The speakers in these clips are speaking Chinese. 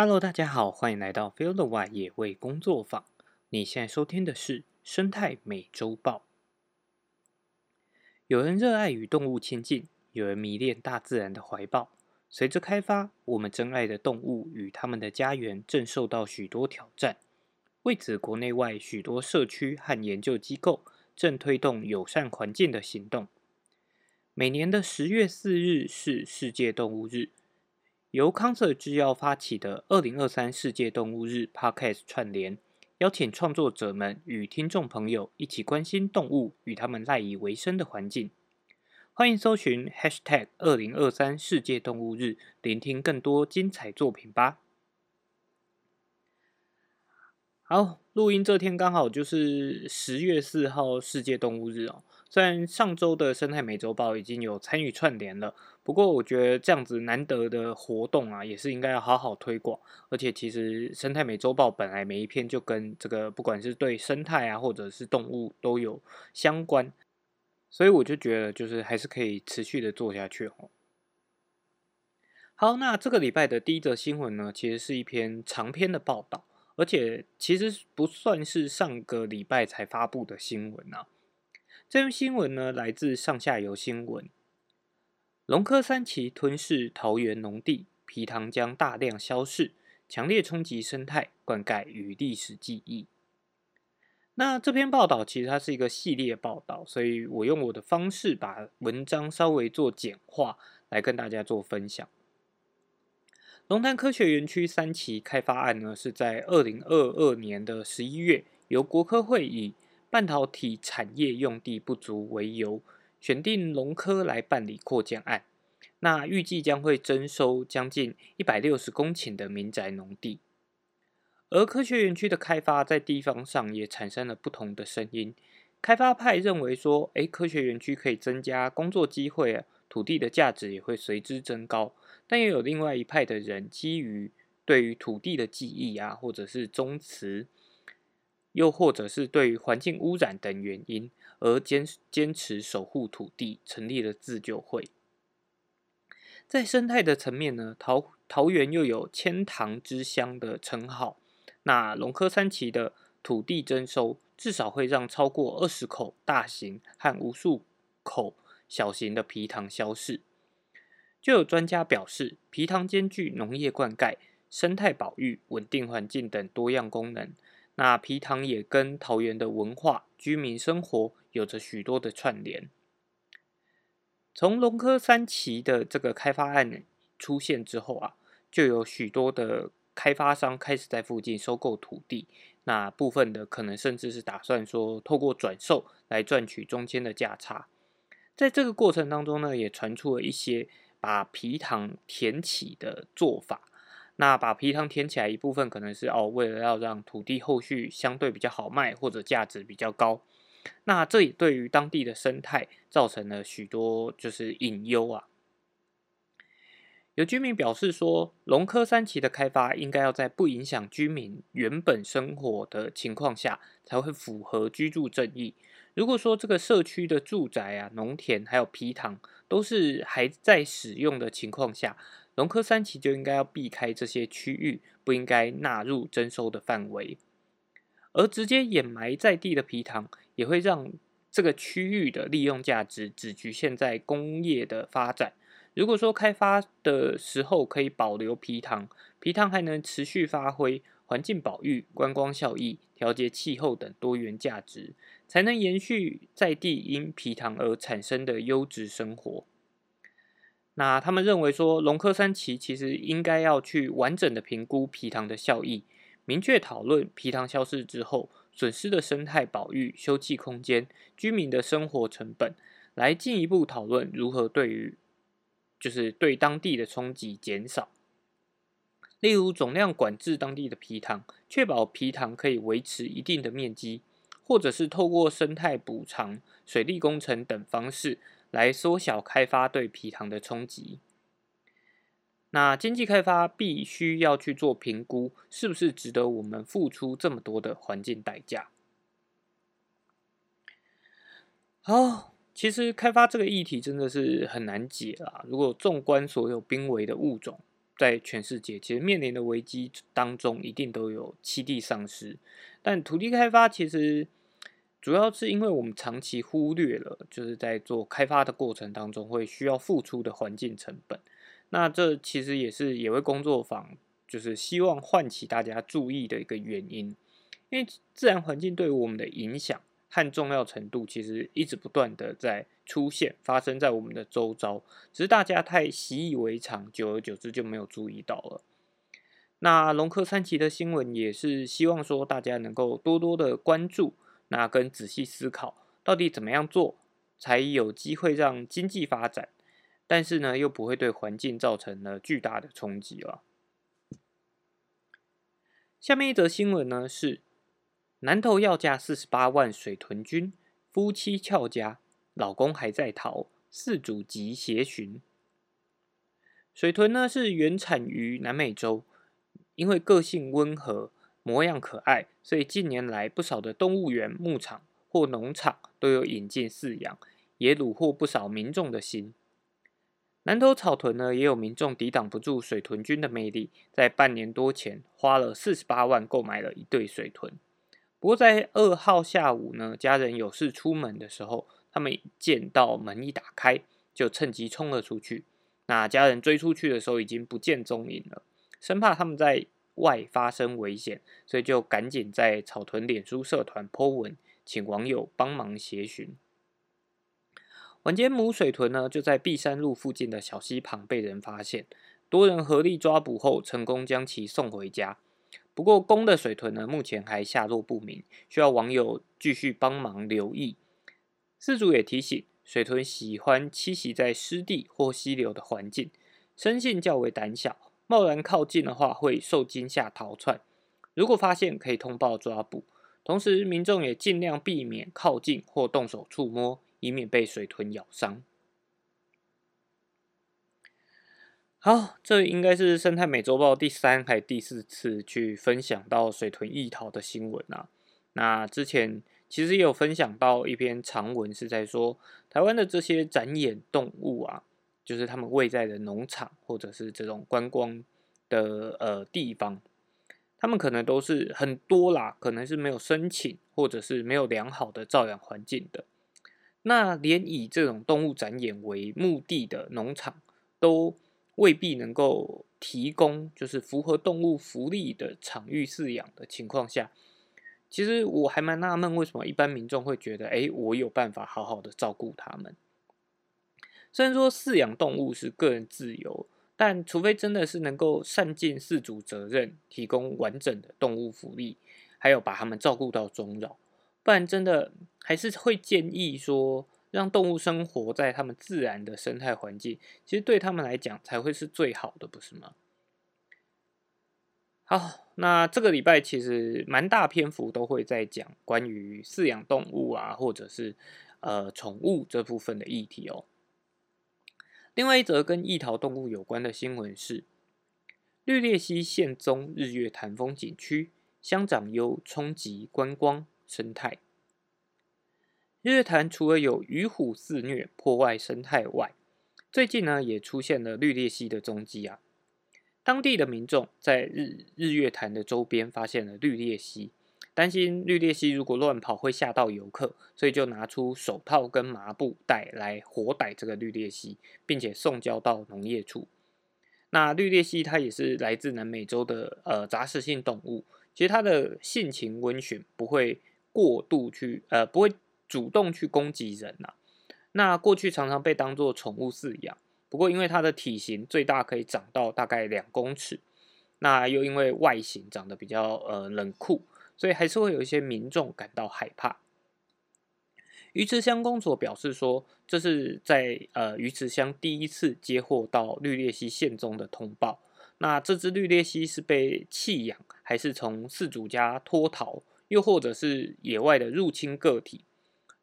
Hello，大家好，欢迎来到 Field Y 野味工作坊。你现在收听的是生态美洲豹。有人热爱与动物亲近，有人迷恋大自然的怀抱。随着开发，我们珍爱的动物与他们的家园正受到许多挑战。为此，国内外许多社区和研究机构正推动友善环境的行动。每年的十月四日是世界动物日。由康瑟制药发起的二零二三世界动物日 Podcast 串联，邀请创作者们与听众朋友一起关心动物与他们赖以为生的环境。欢迎搜寻 Hashtag 二零二三世界动物日，聆听更多精彩作品吧。好，录音这天刚好就是十月四号世界动物日哦。虽然上周的生态美洲豹已经有参与串联了，不过我觉得这样子难得的活动啊，也是应该要好好推广。而且其实生态美洲豹本来每一篇就跟这个不管是对生态啊，或者是动物都有相关，所以我就觉得就是还是可以持续的做下去哦。好，那这个礼拜的第一则新闻呢，其实是一篇长篇的报道，而且其实不算是上个礼拜才发布的新闻啊。这篇新闻呢，来自上下游新闻。龙科三期吞噬桃园农地，皮塘将大量消逝，强烈冲击生态、灌溉与历史记忆。那这篇报道其实它是一个系列报道，所以我用我的方式把文章稍微做简化，来跟大家做分享。龙潭科学园区三期开发案呢，是在二零二二年的十一月，由国科会以半导体产业用地不足为由，选定龙科来办理扩建案。那预计将会征收将近一百六十公顷的民宅农地。而科学园区的开发在地方上也产生了不同的声音。开发派认为说，诶，科学园区可以增加工作机会，土地的价值也会随之增高。但也有另外一派的人，基于对于土地的记忆啊，或者是宗祠。又或者是对于环境污染等原因而坚坚持守护土地，成立了自救会。在生态的层面呢，桃桃园又有千塘之乡的称号。那龙科三期的土地征收，至少会让超过二十口大型和无数口小型的皮塘消逝。就有专家表示，皮塘兼具农业灌溉、生态保育、稳定环境等多样功能。那皮塘也跟桃园的文化、居民生活有着许多的串联。从龙科三期的这个开发案出现之后啊，就有许多的开发商开始在附近收购土地。那部分的可能甚至是打算说，透过转售来赚取中间的价差。在这个过程当中呢，也传出了一些把皮塘填起的做法。那把皮塘填起来一部分，可能是哦，为了要让土地后续相对比较好卖，或者价值比较高。那这也对于当地的生态造成了许多就是隐忧啊。有居民表示说，龙科三期的开发应该要在不影响居民原本生活的情况下，才会符合居住正义。如果说这个社区的住宅啊、农田还有皮塘都是还在使用的情况下，龙科三期就应该要避开这些区域，不应该纳入征收的范围。而直接掩埋在地的皮塘，也会让这个区域的利用价值只局限在工业的发展。如果说开发的时候可以保留皮塘，皮塘还能持续发挥环境保育、观光效益、调节气候等多元价值，才能延续在地因皮塘而产生的优质生活。那他们认为说，龙科三期其实应该要去完整的评估皮塘的效益，明确讨论皮塘消失之后损失的生态保育、休憩空间、居民的生活成本，来进一步讨论如何对于就是对当地的冲击减少。例如总量管制当地的皮塘，确保皮塘可以维持一定的面积，或者是透过生态补偿、水利工程等方式。来缩小开发对皮糖的冲击。那经济开发必须要去做评估，是不是值得我们付出这么多的环境代价？哦，其实开发这个议题真的是很难解啦。如果纵观所有濒危的物种，在全世界其实面临的危机当中，一定都有栖地丧失。但土地开发其实主要是因为我们长期忽略了，就是在做开发的过程当中会需要付出的环境成本。那这其实也是野味工作坊就是希望唤起大家注意的一个原因，因为自然环境对我们的影响和重要程度，其实一直不断的在。出现发生在我们的周遭，只是大家太习以为常，久而久之就没有注意到了。那龙科三期的新闻也是希望说大家能够多多的关注，那跟仔细思考，到底怎么样做才有机会让经济发展，但是呢又不会对环境造成了巨大的冲击了。下面一则新闻呢是南投要价四十八万水豚军，夫妻俏家。老公还在逃，四主急协寻。水豚呢是原产于南美洲，因为个性温和、模样可爱，所以近年来不少的动物园、牧场或农场都有引进饲养，也虏获不少民众的心。南投草屯呢，也有民众抵挡不住水豚菌的魅力，在半年多前花了四十八万购买了一对水豚。不过在二号下午呢，家人有事出门的时候。他们见到门一打开，就趁机冲了出去。那家人追出去的时候，已经不见踪影了。生怕他们在外发生危险，所以就赶紧在草屯脸书社团 po 文，请网友帮忙协寻。晚间母水豚呢，就在碧山路附近的小溪旁被人发现，多人合力抓捕后，成功将其送回家。不过公的水豚呢，目前还下落不明，需要网友继续帮忙留意。事主也提醒，水豚喜欢栖息在湿地或溪流的环境，生性较为胆小，贸然靠近的话会受惊吓逃窜。如果发现，可以通报抓捕。同时，民众也尽量避免靠近或动手触摸，以免被水豚咬伤。好，这应该是生态美洲豹第三还第四次去分享到水豚异逃的新闻啊。那之前。其实也有分享到一篇长文，是在说台湾的这些展演动物啊，就是他们位在的农场或者是这种观光的呃地方，他们可能都是很多啦，可能是没有申请或者是没有良好的照养环境的。那连以这种动物展演为目的的农场，都未必能够提供就是符合动物福利的场域饲养的情况下。其实我还蛮纳闷，为什么一般民众会觉得，哎，我有办法好好的照顾他们？虽然说饲养动物是个人自由，但除非真的是能够善尽饲主责任，提供完整的动物福利，还有把他们照顾到终老，不然真的还是会建议说，让动物生活在他们自然的生态环境，其实对他们来讲才会是最好的，不是吗？好，那这个礼拜其实蛮大篇幅都会在讲关于饲养动物啊，或者是呃宠物这部分的议题哦。另外一则跟异逃动物有关的新闻是，绿鬣蜥现踪日月潭风景区，乡长忧冲击观光生态。日月潭除了有鱼虎肆虐破坏生态外，最近呢也出现了绿鬣蜥的踪迹啊。当地的民众在日日月潭的周边发现了绿鬣蜥，担心绿鬣蜥如果乱跑会吓到游客，所以就拿出手套跟麻布袋来活逮这个绿鬣蜥，并且送交到农业处。那绿鬣蜥它也是来自南美洲的呃杂食性动物，其实它的性情温驯，不会过度去呃不会主动去攻击人呐。那过去常常被当作宠物饲养。不过，因为它的体型最大可以长到大概两公尺，那又因为外形长得比较呃冷酷，所以还是会有一些民众感到害怕。鱼池乡公所表示说，这是在呃鱼池乡第一次接获到绿鬣蜥现踪的通报。那这只绿鬣蜥是被弃养，还是从饲主家脱逃，又或者是野外的入侵个体，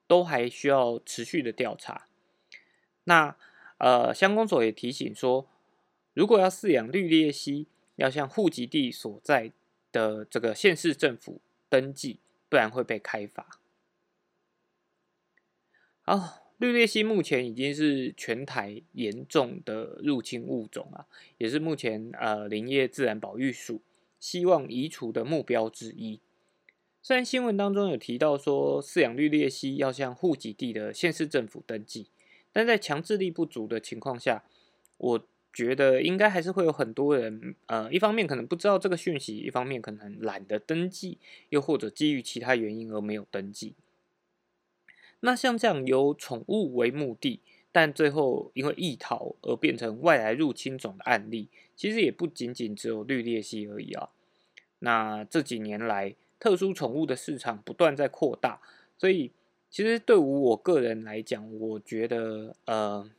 都还需要持续的调查。那。呃，乡公所也提醒说，如果要饲养绿鬣蜥，要向户籍地所在的这个县市政府登记，不然会被开罚。好，绿鬣蜥目前已经是全台严重的入侵物种啊，也是目前呃林业自然保育署希望移除的目标之一。虽然新闻当中有提到说饲养绿鬣蜥要向户籍地的县市政府登记，但在强制力不足的情况下，我觉得应该还是会有很多人，呃，一方面可能不知道这个讯息，一方面可能懒得登记，又或者基于其他原因而没有登记。那像这样由宠物为目的，但最后因为易逃而变成外来入侵种的案例，其实也不仅仅只有绿鬣蜥而已啊。那这几年来，特殊宠物的市场不断在扩大，所以其实对于我个人来讲，我觉得呃，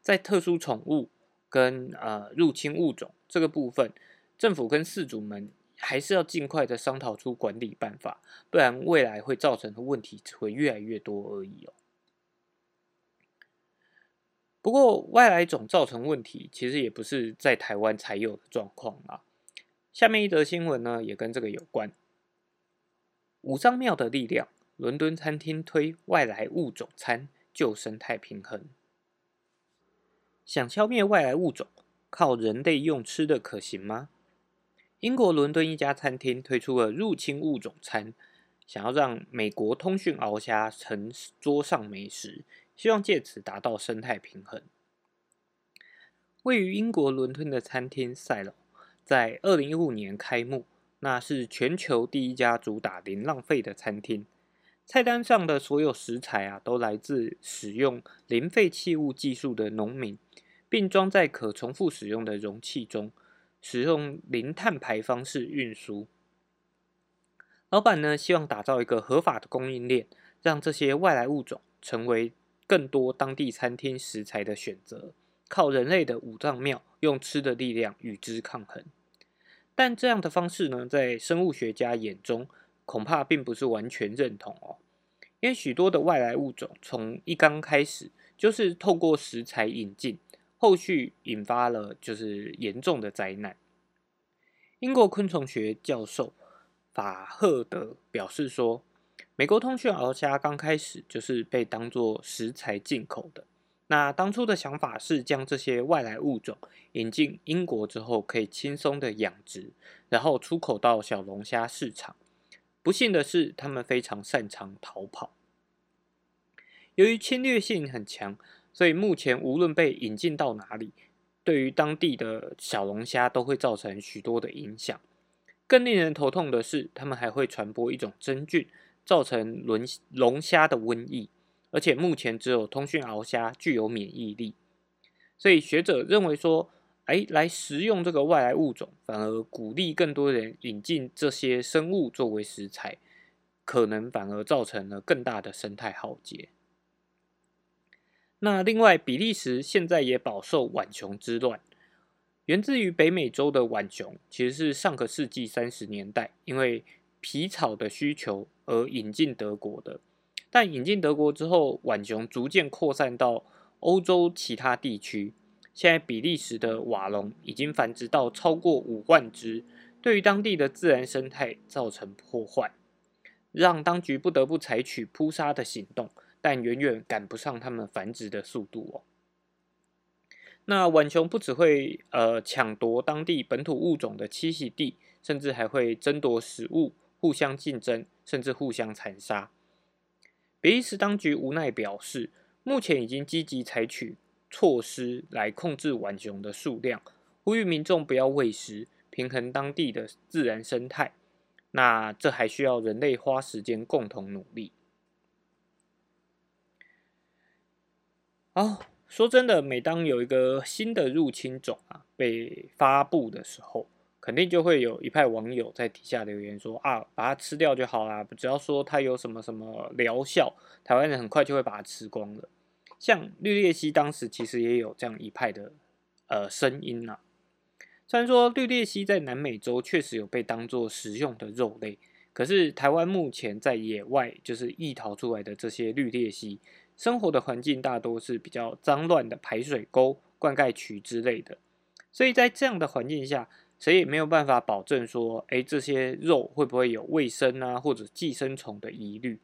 在特殊宠物跟呃入侵物种这个部分，政府跟饲主们。还是要尽快的商讨出管理办法，不然未来会造成的问题只会越来越多而已哦。不过外来种造成问题，其实也不是在台湾才有的状况啊。下面一则新闻呢，也跟这个有关。五脏庙的力量，伦敦餐厅推外来物种餐救生态平衡。想消灭外来物种，靠人类用吃的可行吗？英国伦敦一家餐厅推出了入侵物种餐，想要让美国通讯鳌虾成桌上美食，希望借此达到生态平衡。位于英国伦敦的餐厅赛楼，在二零一五年开幕，那是全球第一家主打零浪费的餐厅。菜单上的所有食材啊，都来自使用零废弃物技术的农民，并装在可重复使用的容器中。使用零碳排方式运输，老板呢希望打造一个合法的供应链，让这些外来物种成为更多当地餐厅食材的选择，靠人类的五脏庙用吃的力量与之抗衡。但这样的方式呢，在生物学家眼中恐怕并不是完全认同哦，因为许多的外来物种从一刚开始就是透过食材引进。后续引发了就是严重的灾难。英国昆虫学教授法赫德表示说，美国通讯鳌虾刚开始就是被当作食材进口的。那当初的想法是将这些外来物种引进英国之后，可以轻松的养殖，然后出口到小龙虾市场。不幸的是，他们非常擅长逃跑，由于侵略性很强。所以目前无论被引进到哪里，对于当地的小龙虾都会造成许多的影响。更令人头痛的是，它们还会传播一种真菌，造成龙龙虾的瘟疫。而且目前只有通讯鳌虾具有免疫力。所以学者认为说，哎，来食用这个外来物种，反而鼓励更多人引进这些生物作为食材，可能反而造成了更大的生态浩劫。那另外，比利时现在也饱受浣熊之乱，源自于北美洲的浣熊，其实是上个世纪三十年代因为皮草的需求而引进德国的。但引进德国之后，浣熊逐渐扩散到欧洲其他地区。现在比利时的瓦隆已经繁殖到超过五万只，对于当地的自然生态造成破坏，让当局不得不采取扑杀的行动。但远远赶不上它们繁殖的速度哦。那浣熊不只会呃抢夺当地本土物种的栖息地，甚至还会争夺食物，互相竞争，甚至互相残杀。比利时当局无奈表示，目前已经积极采取措施来控制浣熊的数量，呼吁民众不要喂食，平衡当地的自然生态。那这还需要人类花时间共同努力。哦，说真的，每当有一个新的入侵种啊被发布的时候，肯定就会有一派网友在底下留言说啊，把它吃掉就好啦，只要说它有什么什么疗效，台湾人很快就会把它吃光了。像绿鬣蜥当时其实也有这样一派的呃声音呐。虽然说绿鬣蜥在南美洲确实有被当做食用的肉类，可是台湾目前在野外就是易逃出来的这些绿鬣蜥。生活的环境大多是比较脏乱的排水沟、灌溉渠之类的，所以在这样的环境下，谁也没有办法保证说，哎，这些肉会不会有卫生啊或者寄生虫的疑虑。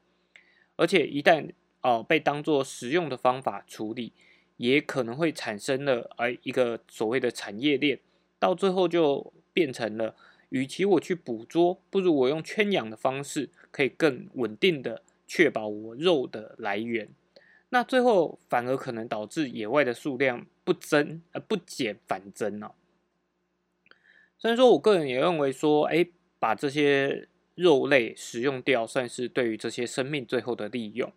而且一旦哦被当做食用的方法处理，也可能会产生了呃一个所谓的产业链，到最后就变成了，与其我去捕捉，不如我用圈养的方式，可以更稳定的确保我肉的来源。那最后反而可能导致野外的数量不增呃不减反增哦。虽然说我个人也认为说，哎，把这些肉类食用掉，算是对于这些生命最后的利用。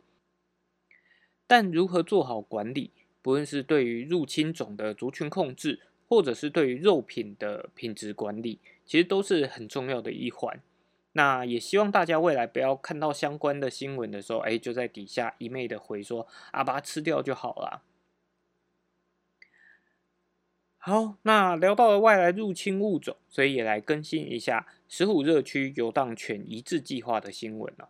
但如何做好管理，不论是对于入侵种的族群控制，或者是对于肉品的品质管理，其实都是很重要的一环。那也希望大家未来不要看到相关的新闻的时候，哎，就在底下一昧的回说啊，把它吃掉就好了。好，那聊到了外来入侵物种，所以也来更新一下石虎热区游荡犬移置计划的新闻了。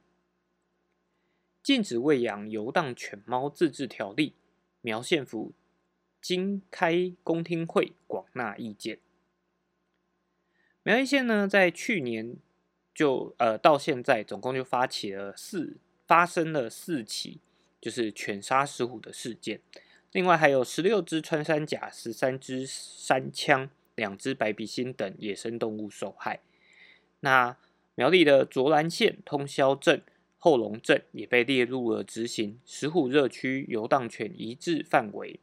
禁止喂养游荡犬猫自治条例，苗县府经开公听会，广纳意见。苗栗县呢，在去年。就呃，到现在总共就发起了四，发生了四起，就是犬杀食虎的事件。另外还有十六只穿山甲、十三只山羌、两只白鼻星等野生动物受害。那苗栗的卓兰县通霄镇、后龙镇也被列入了执行石虎热区游荡犬移置范围。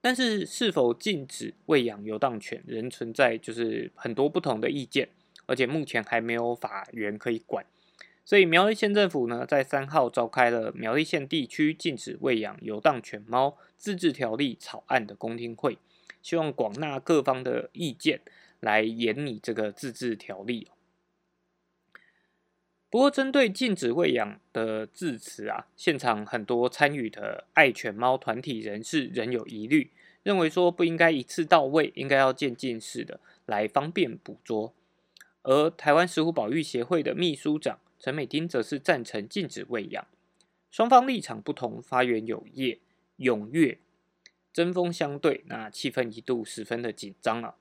但是是否禁止喂养游荡犬，仍存在就是很多不同的意见。而且目前还没有法源可以管，所以苗栗县政府呢，在三号召开了苗栗县地区禁止喂养游荡犬猫自治条例草案的公听会，希望广纳各方的意见来研拟这个自治条例。不过，针对禁止喂养的字词啊，现场很多参与的爱犬猫团体人士仍有疑虑，认为说不应该一次到位，应该要渐进式的来方便捕捉。而台湾石虎保育协会的秘书长陈美丁则是赞成禁止喂养，双方立场不同，发言有业踊跃，针锋相对，那气氛一度十分的紧张了。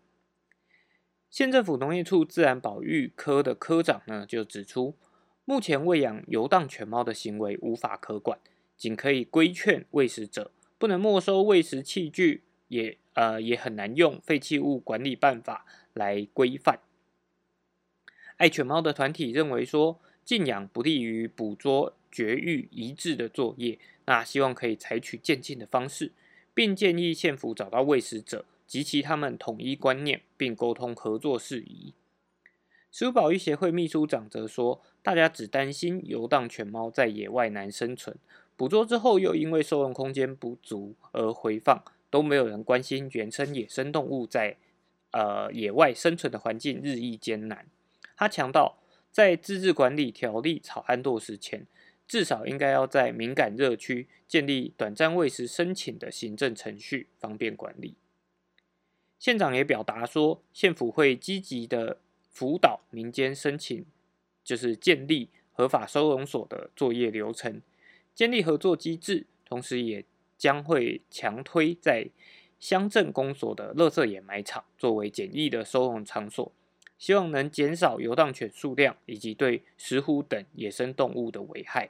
县政府农业处自然保育科的科长呢就指出，目前喂养游荡犬猫的行为无法可管，仅可以规劝喂食者，不能没收喂食器具，也呃也很难用废弃物管理办法来规范。爱犬猫的团体认为说，禁养不利于捕捉、绝育、移置的作业，那希望可以采取渐进的方式，并建议县府找到喂食者及其他们统一观念，并沟通合作事宜。食物保育协会秘书长则说，大家只担心游荡犬猫在野外难生存，捕捉之后又因为收容空间不足而回放，都没有人关心原生野生动物在呃野外生存的环境日益艰难。他强调，在自治管理条例草案落实前，至少应该要在敏感热区建立短暂喂食申请的行政程序，方便管理。县长也表达说，县府会积极的辅导民间申请，就是建立合法收容所的作业流程，建立合作机制，同时也将会强推在乡镇公所的垃圾掩埋场作为简易的收容场所。希望能减少游荡犬数量以及对石虎等野生动物的危害。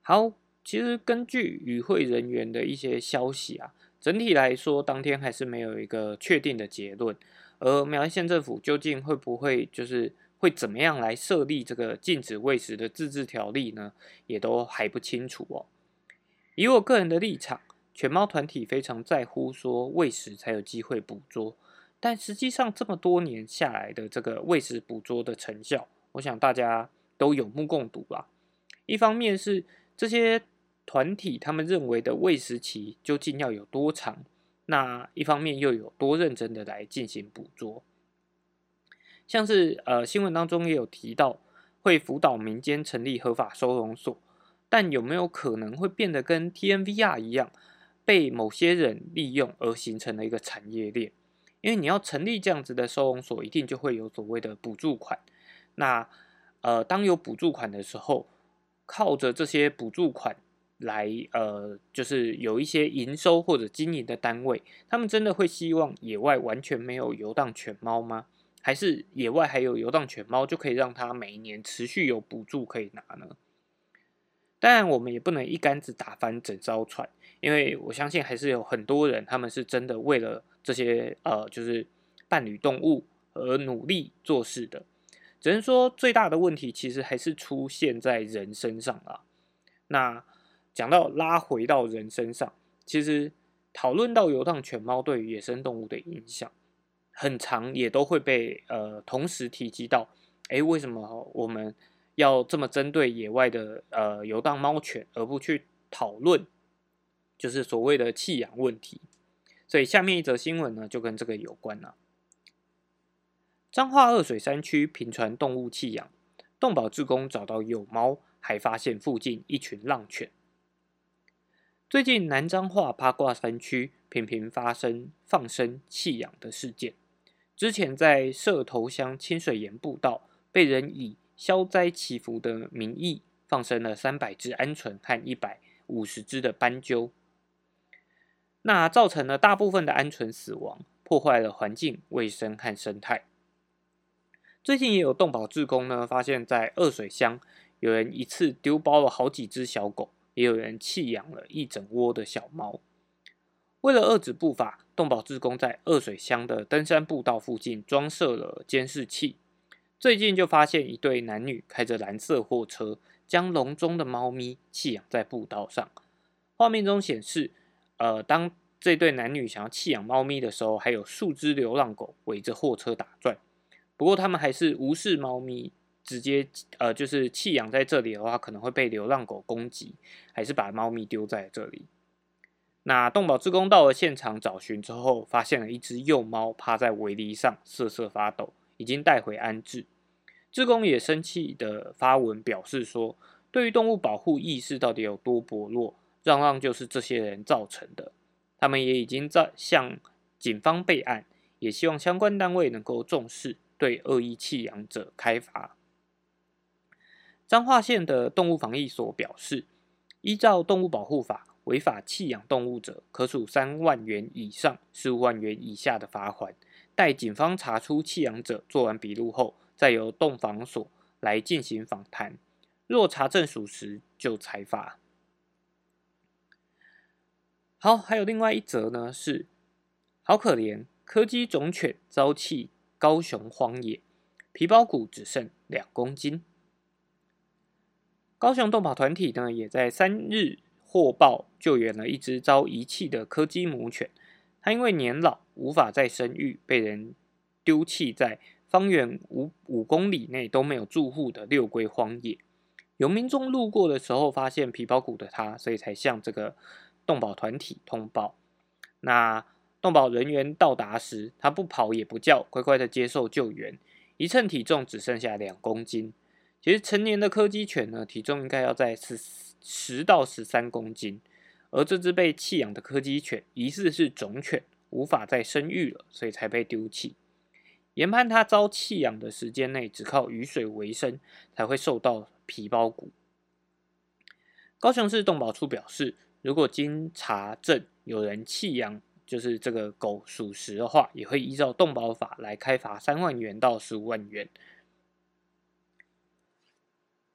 好，其实根据与会人员的一些消息啊，整体来说，当天还是没有一个确定的结论。而苗栗县政府究竟会不会就是会怎么样来设立这个禁止喂食的自治条例呢？也都还不清楚哦。以我个人的立场，犬猫团体非常在乎说喂食才有机会捕捉。但实际上，这么多年下来的这个喂食捕捉的成效，我想大家都有目共睹吧。一方面是这些团体他们认为的喂食期究竟要有多长，那一方面又有多认真的来进行捕捉。像是呃新闻当中也有提到，会辅导民间成立合法收容所，但有没有可能会变得跟 TNVR 一样，被某些人利用而形成了一个产业链？因为你要成立这样子的收容所，一定就会有所谓的补助款。那呃，当有补助款的时候，靠着这些补助款来呃，就是有一些营收或者经营的单位，他们真的会希望野外完全没有游荡犬猫吗？还是野外还有游荡犬猫，就可以让它每一年持续有补助可以拿呢？当然，我们也不能一竿子打翻整艘船，因为我相信还是有很多人，他们是真的为了这些呃，就是伴侣动物而努力做事的。只能说，最大的问题其实还是出现在人身上啊。那讲到拉回到人身上，其实讨论到游荡犬猫对于野生动物的影响，很长也都会被呃同时提及到。哎，为什么我们？要这么针对野外的呃游荡猫犬，而不去讨论就是所谓的弃养问题。所以下面一则新闻呢，就跟这个有关了。彰化二水山区频传动物弃养，动保志工找到有猫，还发现附近一群浪犬。最近南彰化八卦山区频频发生放生弃养的事件。之前在社头乡清水岩步道，被人以消灾祈福的名义，放生了三百只鹌鹑和一百五十只的斑鸠，那造成了大部分的鹌鹑死亡，破坏了环境卫生和生态。最近也有动保志工呢，发现，在二水乡有人一次丢包了好几只小狗，也有人弃养了一整窝的小猫。为了遏止不法，动保志工在二水乡的登山步道附近装设了监视器。最近就发现一对男女开着蓝色货车，将笼中的猫咪弃养在步道上。画面中显示，呃，当这对男女想要弃养猫咪的时候，还有数只流浪狗围着货车打转。不过他们还是无视猫咪，直接呃，就是弃养在这里的话，可能会被流浪狗攻击，还是把猫咪丢在这里。那动保志工到了现场找寻之后，发现了一只幼猫趴在围篱上瑟瑟发抖，已经带回安置。志工也生气的发文表示说：“对于动物保护意识到底有多薄弱，让让就是这些人造成的。他们也已经在向警方备案，也希望相关单位能够重视对恶意弃养者开罚。”彰化县的动物防疫所表示，依照动物保护法，违法弃养动物者，可处三万元以上十五万元以下的罚款。待警方查出弃养者，做完笔录后。再由动防所来进行访谈，若查证属实，就裁罚。好，还有另外一则呢，是好可怜，柯基种犬遭弃高雄荒野，皮包骨只剩两公斤。高雄动保团体呢，也在三日获报救援了一只遭遗弃的柯基母犬，它因为年老无法再生育，被人丢弃在。方圆五五公里内都没有住户的六龟荒野，有民众路过的时候发现皮包骨的它，所以才向这个动保团体通报。那动保人员到达时，它不跑也不叫，乖乖的接受救援。一称体重只剩下两公斤。其实成年的柯基犬呢，体重应该要在十十到十三公斤。而这只被弃养的柯基犬，疑似是种犬，无法再生育了，所以才被丢弃。研判它遭弃养的时间内，只靠雨水为生，才会受到皮包骨。高雄市动保处表示，如果经查证有人弃养，就是这个狗属实的话，也会依照动保法来开罚三万元到十五万元。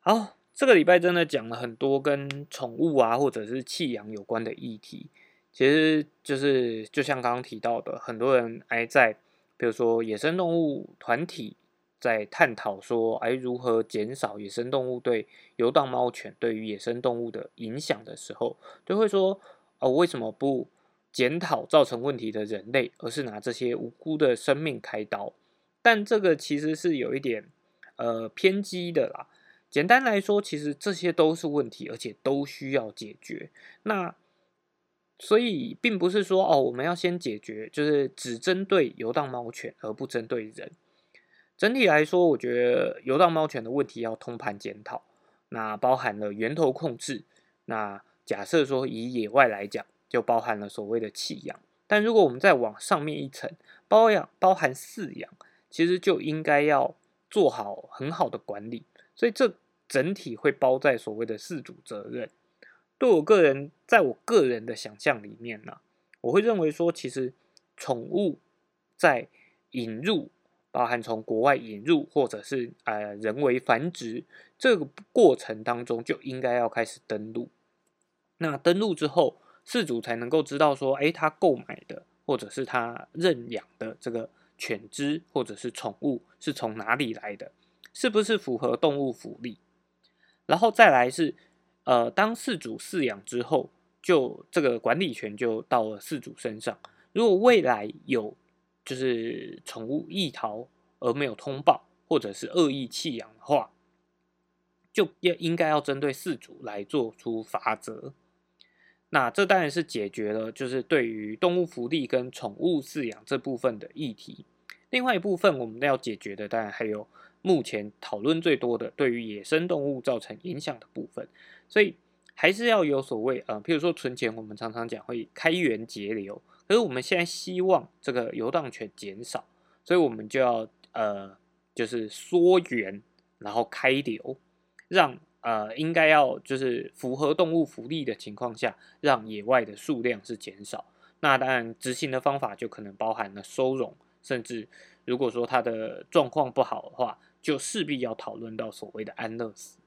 好，这个礼拜真的讲了很多跟宠物啊，或者是弃养有关的议题。其实就是就像刚刚提到的，很多人还在。比如说，野生动物团体在探讨说，哎，如何减少野生动物对游荡猫犬对于野生动物的影响的时候，就会说，哦，为什么不检讨造成问题的人类，而是拿这些无辜的生命开刀？但这个其实是有一点呃偏激的啦。简单来说，其实这些都是问题，而且都需要解决。那所以，并不是说哦，我们要先解决，就是只针对游荡猫犬而不针对人。整体来说，我觉得游荡猫犬的问题要通盘检讨，那包含了源头控制。那假设说以野外来讲，就包含了所谓的弃养。但如果我们再往上面一层，包养包含饲养，其实就应该要做好很好的管理。所以这整体会包在所谓的饲主责任。对我个人，在我个人的想象里面呢，我会认为说，其实宠物在引入包含从国外引入或者是呃人为繁殖这个过程当中，就应该要开始登录。那登录之后，饲主才能够知道说，哎，他购买的或者是他认养的这个犬只或者是宠物是从哪里来的，是不是符合动物福利？然后再来是，呃，当饲主饲养之后，就这个管理权就到了饲主身上。如果未来有就是宠物易逃而没有通报，或者是恶意弃养的话，就要应该要针对饲主来做出罚则。那这当然是解决了就是对于动物福利跟宠物饲养这部分的议题。另外一部分我们要解决的，当然还有目前讨论最多的对于野生动物造成影响的部分。所以还是要有所谓呃，譬如说存钱，我们常常讲会开源节流。可是我们现在希望这个游荡犬减少，所以我们就要呃，就是缩源，然后开流，让呃应该要就是符合动物福利的情况下，让野外的数量是减少。那当然执行的方法就可能包含了收容，甚至如果说它的状况不好的话，就势必要讨论到所谓的安乐死。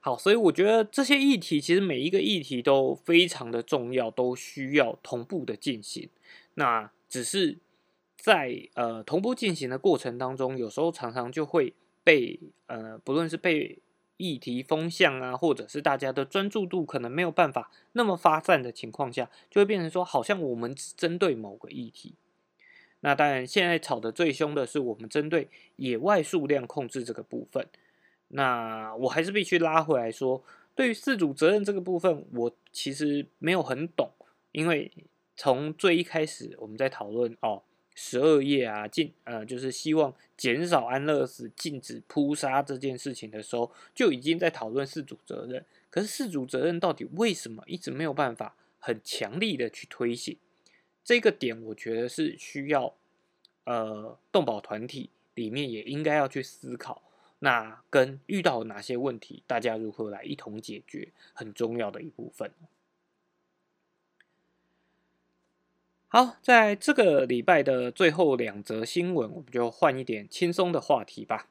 好，所以我觉得这些议题其实每一个议题都非常的重要，都需要同步的进行。那只是在呃同步进行的过程当中，有时候常常就会被呃不论是被议题风向啊，或者是大家的专注度可能没有办法那么发散的情况下，就会变成说好像我们只针对某个议题。那当然，现在吵得最凶的是我们针对野外数量控制这个部分。那我还是必须拉回来说，对于饲主责任这个部分，我其实没有很懂，因为从最一开始我们在讨论哦，十二页啊，禁呃就是希望减少安乐死、禁止扑杀这件事情的时候，就已经在讨论饲主责任。可是饲主责任到底为什么一直没有办法很强力的去推行？这个点，我觉得是需要呃动保团体里面也应该要去思考。那跟遇到哪些问题，大家如何来一同解决，很重要的一部分。好，在这个礼拜的最后两则新闻，我们就换一点轻松的话题吧。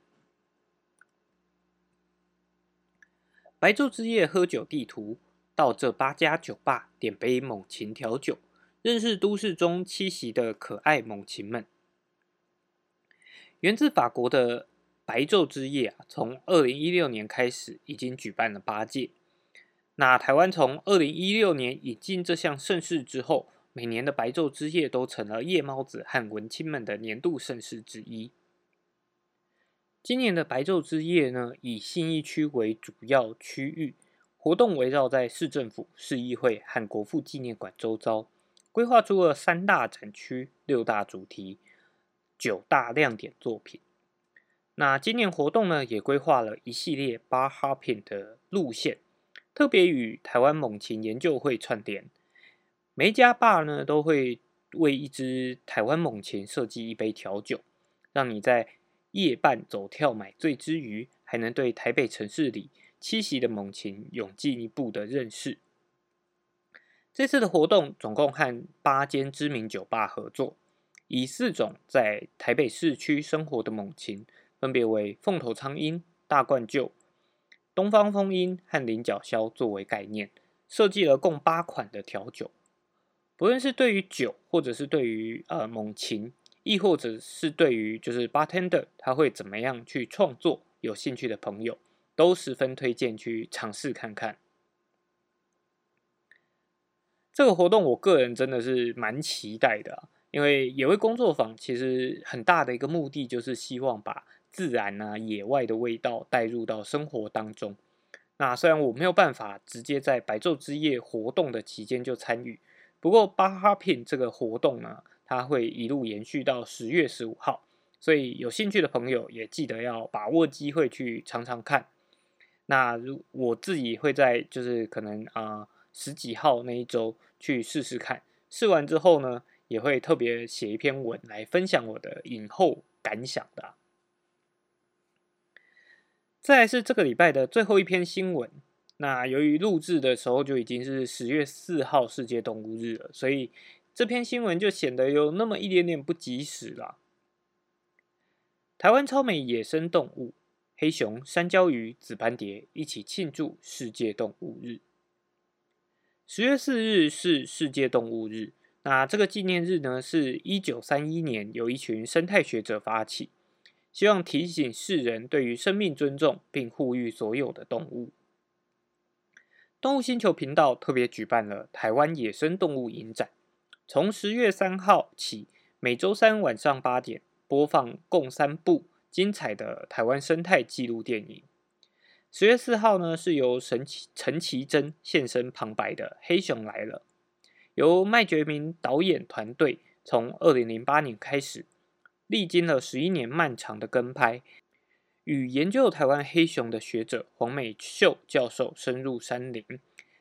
白昼之夜喝酒地图，到这八家酒吧点杯猛禽调酒，认识都市中栖息的可爱猛禽们。源自法国的。白昼之夜啊，从二零一六年开始已经举办了八届。那台湾从二零一六年引进这项盛事之后，每年的白昼之夜都成了夜猫子和文青们的年度盛事之一。今年的白昼之夜呢，以信义区为主要区域，活动围绕在市政府、市议会和国父纪念馆周遭，规划出了三大展区、六大主题、九大亮点作品。那今年活动呢，也规划了一系列 bar hopping 的路线，特别与台湾猛禽研究会串联。每家 bar 呢，都会为一只台湾猛禽设计一杯调酒，让你在夜半走跳买醉之余，还能对台北城市里栖息的猛禽有进一步的认识。这次的活动总共和八间知名酒吧合作，以四种在台北市区生活的猛禽。分别为凤头苍鹰、大冠鹫、东方蜂鹰和菱角枭作为概念，设计了共八款的调酒。不论是对于酒，或者是对于呃猛禽，亦或者是对于就是 bartender 他会怎么样去创作，有兴趣的朋友都十分推荐去尝试看看。这个活动我个人真的是蛮期待的，因为野味工作坊其实很大的一个目的就是希望把自然啊，野外的味道带入到生活当中。那虽然我没有办法直接在白昼之夜活动的期间就参与，不过巴哈品这个活动呢，它会一路延续到十月十五号，所以有兴趣的朋友也记得要把握机会去尝尝看。那如我自己会在就是可能啊十几号那一周去试试看，试完之后呢，也会特别写一篇文来分享我的影后感想的。再是这个礼拜的最后一篇新闻。那由于录制的时候就已经是十月四号世界动物日了，所以这篇新闻就显得有那么一点点不及时了。台湾超美野生动物黑熊、山椒鱼、紫斑蝶一起庆祝世界动物日。十月四日是世界动物日，那这个纪念日呢，是一九三一年由一群生态学者发起，希望提醒世人对于生命尊重，并呼吁所有的动物。动物星球频道特别举办了台湾野生动物影展，从十月三号起，每周三晚上八点播放共三部精彩的台湾生态纪录电影。十月四号呢，是由陈奇陈绮贞现身旁白的《黑熊来了》，由麦觉明导演团队从二零零八年开始，历经了十一年漫长的跟拍，与研究台湾黑熊的学者黄美秀教授深入山林，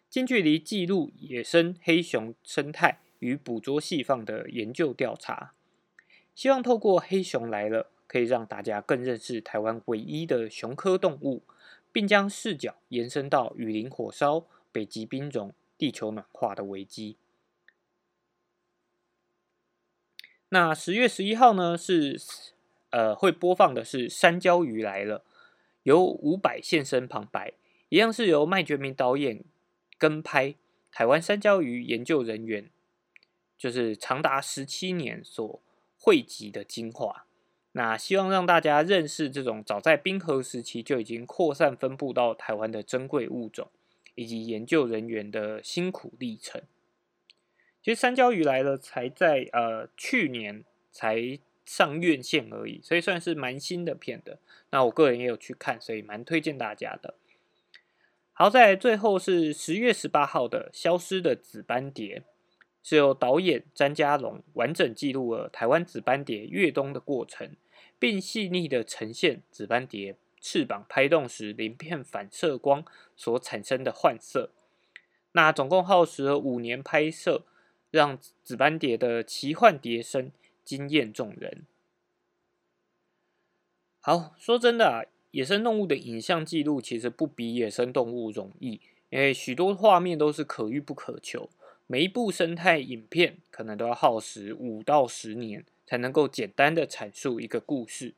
近距离记录野生黑熊生态与捕捉细放的研究调查，希望透过《黑熊来了》，可以让大家更认识台湾唯一的熊科动物。并将视角延伸到雨林火烧、北极冰融、地球暖化的危机。那十月十一号呢？是呃，会播放的是《山椒鱼来了》，由伍佰现身旁白，一样是由麦觉明导演跟拍台湾山椒鱼研究人员，就是长达十七年所汇集的精华。那希望让大家认识这种早在冰河时期就已经扩散分布到台湾的珍贵物种，以及研究人员的辛苦历程。其实三焦鱼来了才在呃去年才上院线而已，所以算是蛮新的片的。那我个人也有去看，所以蛮推荐大家的。好在最后是十月十八号的《消失的紫斑蝶》。是由导演詹家龙完整记录了台湾紫斑蝶越冬的过程，并细腻的呈现紫斑蝶翅膀拍动时鳞片反射光所产生的幻色。那总共耗时了五年拍摄，让紫斑蝶的奇幻蝶声惊艳众人。好，说真的啊，野生动物的影像记录其实不比野生动物容易，因为许多画面都是可遇不可求。每一部生态影片可能都要耗时五到十年，才能够简单的阐述一个故事。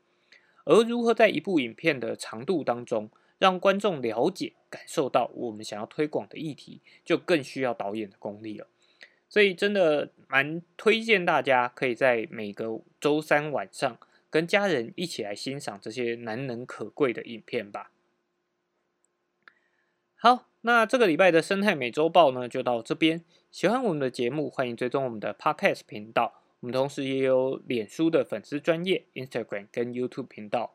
而如何在一部影片的长度当中，让观众了解、感受到我们想要推广的议题，就更需要导演的功力了。所以，真的蛮推荐大家可以在每个周三晚上，跟家人一起来欣赏这些难能可贵的影片吧。好，那这个礼拜的生态美洲报呢，就到这边。喜欢我们的节目，欢迎追踪我们的 Podcast 频道。我们同时也有脸书的粉丝专业、Instagram 跟 YouTube 频道。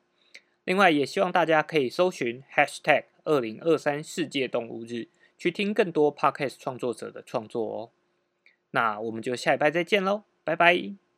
另外，也希望大家可以搜寻 Hashtag 二零二三世界动物日，去听更多 Podcast 创作者的创作哦。那我们就下一拜再见喽，拜拜。